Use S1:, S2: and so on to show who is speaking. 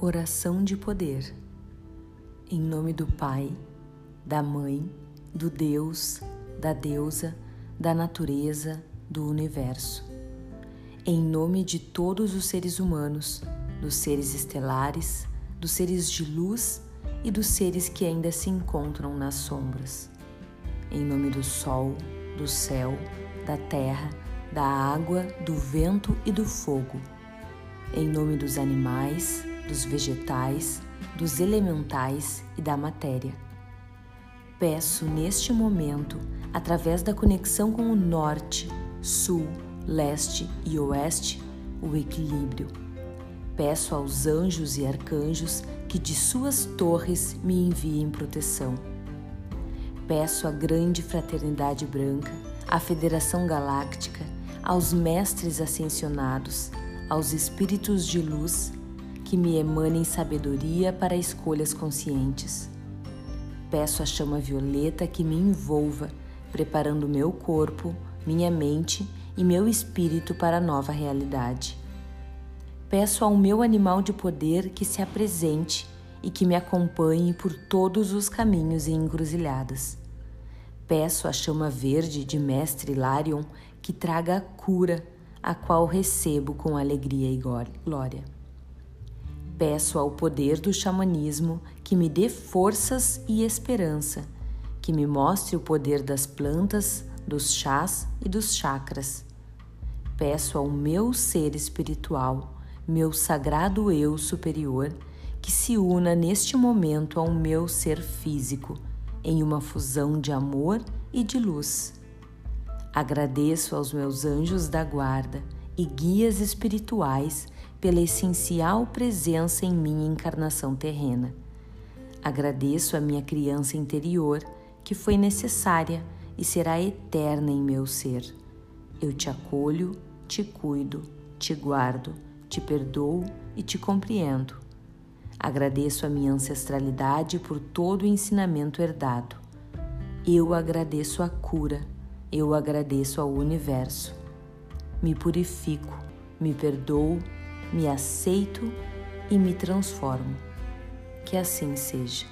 S1: Oração de poder. Em nome do Pai, da Mãe, do Deus, da Deusa, da natureza, do universo. Em nome de todos os seres humanos, dos seres estelares, dos seres de luz e dos seres que ainda se encontram nas sombras. Em nome do Sol, do céu, da terra, da água, do vento e do fogo. Em nome dos animais, dos vegetais, dos elementais e da matéria. Peço neste momento, através da conexão com o norte, sul, leste e oeste, o equilíbrio. Peço aos anjos e arcanjos que de suas torres me enviem proteção. Peço à grande fraternidade branca, à Federação Galáctica, aos mestres ascensionados, aos espíritos de luz que me emanem sabedoria para escolhas conscientes. Peço a chama violeta que me envolva, preparando meu corpo, minha mente e meu espírito para a nova realidade. Peço ao meu animal de poder que se apresente e que me acompanhe por todos os caminhos e encruzilhadas. Peço a chama verde de Mestre Larion que traga a cura, a qual recebo com alegria e glória. Peço ao poder do xamanismo que me dê forças e esperança, que me mostre o poder das plantas, dos chás e dos chakras. Peço ao meu ser espiritual, meu sagrado eu superior, que se una neste momento ao meu ser físico, em uma fusão de amor e de luz. Agradeço aos meus anjos da guarda e guias espirituais pela essencial presença em minha encarnação terrena. Agradeço a minha criança interior, que foi necessária e será eterna em meu ser. Eu te acolho, te cuido, te guardo, te perdoo e te compreendo. Agradeço a minha ancestralidade por todo o ensinamento herdado. Eu agradeço a cura, eu agradeço ao universo. Me purifico, me perdoo me aceito e me transformo. Que assim seja.